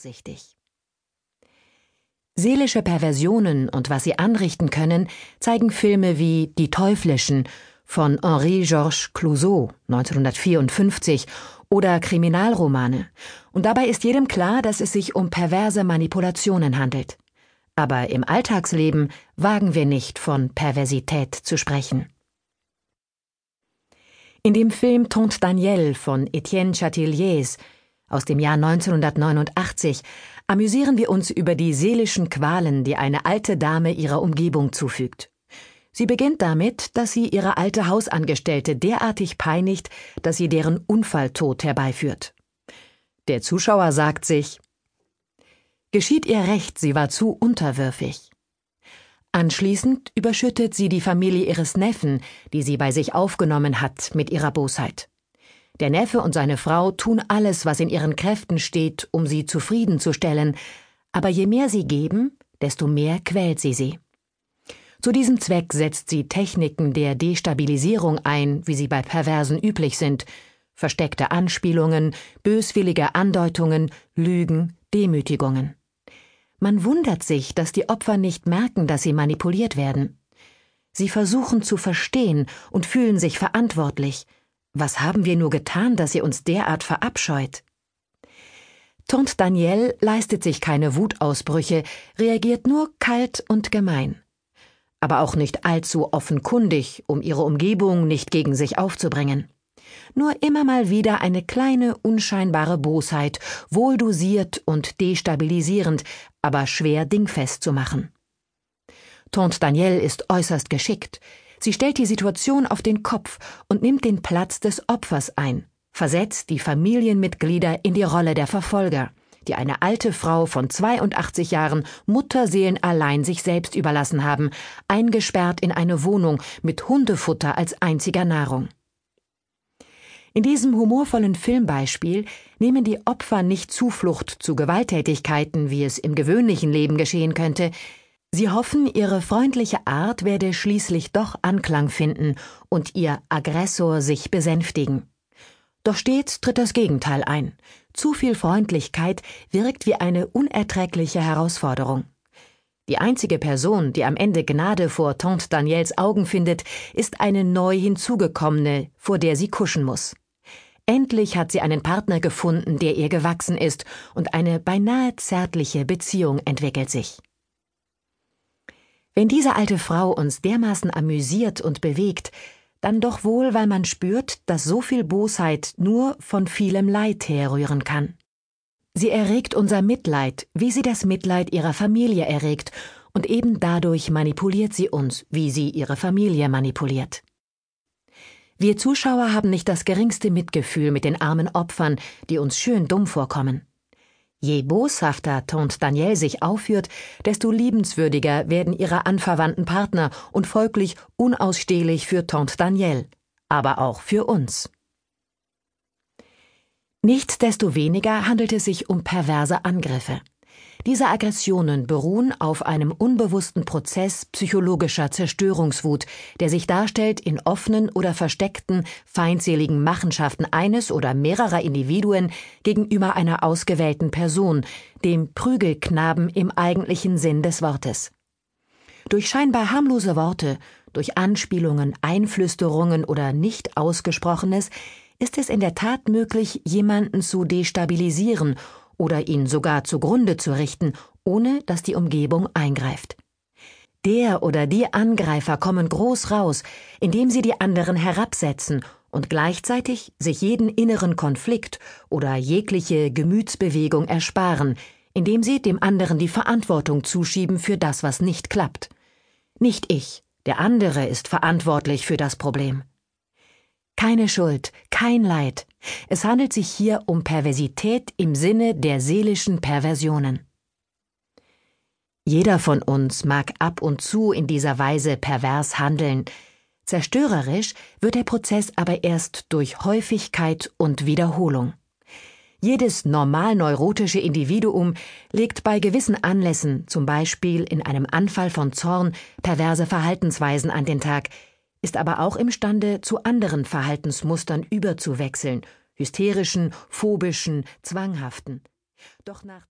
nachsichtig. Seelische Perversionen und was sie anrichten können, zeigen Filme wie Die Teuflischen von Henri-Georges Clouseau 1954 oder Kriminalromane, und dabei ist jedem klar, dass es sich um perverse Manipulationen handelt. Aber im Alltagsleben wagen wir nicht von Perversität zu sprechen. In dem Film Tante Daniel von Etienne Chateliers aus dem Jahr 1989 amüsieren wir uns über die seelischen Qualen, die eine alte Dame ihrer Umgebung zufügt. Sie beginnt damit, dass sie ihre alte Hausangestellte derartig peinigt, dass sie deren Unfalltod herbeiführt. Der Zuschauer sagt sich, geschieht ihr recht, sie war zu unterwürfig. Anschließend überschüttet sie die Familie ihres Neffen, die sie bei sich aufgenommen hat, mit ihrer Bosheit. Der Neffe und seine Frau tun alles, was in ihren Kräften steht, um sie zufriedenzustellen, aber je mehr sie geben, desto mehr quält sie sie. Zu diesem Zweck setzt sie Techniken der Destabilisierung ein, wie sie bei Perversen üblich sind, versteckte Anspielungen, böswillige Andeutungen, Lügen, Demütigungen. Man wundert sich, dass die Opfer nicht merken, dass sie manipuliert werden. Sie versuchen zu verstehen und fühlen sich verantwortlich. Was haben wir nur getan, dass sie uns derart verabscheut? Tante Danielle leistet sich keine Wutausbrüche, reagiert nur kalt und gemein. Aber auch nicht allzu offenkundig, um ihre Umgebung nicht gegen sich aufzubringen nur immer mal wieder eine kleine, unscheinbare Bosheit, wohl dosiert und destabilisierend, aber schwer dingfest zu machen. Tante Danielle ist äußerst geschickt. Sie stellt die Situation auf den Kopf und nimmt den Platz des Opfers ein, versetzt die Familienmitglieder in die Rolle der Verfolger, die eine alte Frau von 82 Jahren Mutterseelen allein sich selbst überlassen haben, eingesperrt in eine Wohnung mit Hundefutter als einziger Nahrung. In diesem humorvollen Filmbeispiel nehmen die Opfer nicht Zuflucht zu Gewalttätigkeiten, wie es im gewöhnlichen Leben geschehen könnte, sie hoffen, ihre freundliche Art werde schließlich doch Anklang finden und ihr Aggressor sich besänftigen. Doch stets tritt das Gegenteil ein. Zu viel Freundlichkeit wirkt wie eine unerträgliche Herausforderung. Die einzige Person, die am Ende Gnade vor Tante Daniels Augen findet, ist eine neu hinzugekommene, vor der sie kuschen muss. Endlich hat sie einen Partner gefunden, der ihr gewachsen ist, und eine beinahe zärtliche Beziehung entwickelt sich. Wenn diese alte Frau uns dermaßen amüsiert und bewegt, dann doch wohl, weil man spürt, dass so viel Bosheit nur von vielem Leid herrühren kann. Sie erregt unser Mitleid, wie sie das Mitleid ihrer Familie erregt, und eben dadurch manipuliert sie uns, wie sie ihre Familie manipuliert. Wir Zuschauer haben nicht das geringste Mitgefühl mit den armen Opfern, die uns schön dumm vorkommen. Je boshafter Tante Danielle sich aufführt, desto liebenswürdiger werden ihre anverwandten Partner und folglich unausstehlich für Tante Danielle, aber auch für uns. Nichtsdestoweniger handelt es sich um perverse Angriffe. Diese Aggressionen beruhen auf einem unbewussten Prozess psychologischer Zerstörungswut, der sich darstellt in offenen oder versteckten, feindseligen Machenschaften eines oder mehrerer Individuen gegenüber einer ausgewählten Person, dem Prügelknaben im eigentlichen Sinn des Wortes. Durch scheinbar harmlose Worte, durch Anspielungen, Einflüsterungen oder nicht ausgesprochenes ist es in der Tat möglich, jemanden zu destabilisieren oder ihn sogar zugrunde zu richten, ohne dass die Umgebung eingreift. Der oder die Angreifer kommen groß raus, indem sie die anderen herabsetzen und gleichzeitig sich jeden inneren Konflikt oder jegliche Gemütsbewegung ersparen, indem sie dem anderen die Verantwortung zuschieben für das, was nicht klappt. Nicht ich, der andere ist verantwortlich für das Problem. Keine Schuld, kein Leid. Es handelt sich hier um Perversität im Sinne der seelischen Perversionen. Jeder von uns mag ab und zu in dieser Weise pervers handeln. Zerstörerisch wird der Prozess aber erst durch Häufigkeit und Wiederholung. Jedes normal neurotische Individuum legt bei gewissen Anlässen, zum Beispiel in einem Anfall von Zorn, perverse Verhaltensweisen an den Tag, ist aber auch imstande, zu anderen Verhaltensmustern überzuwechseln, hysterischen, phobischen, zwanghaften. Doch nach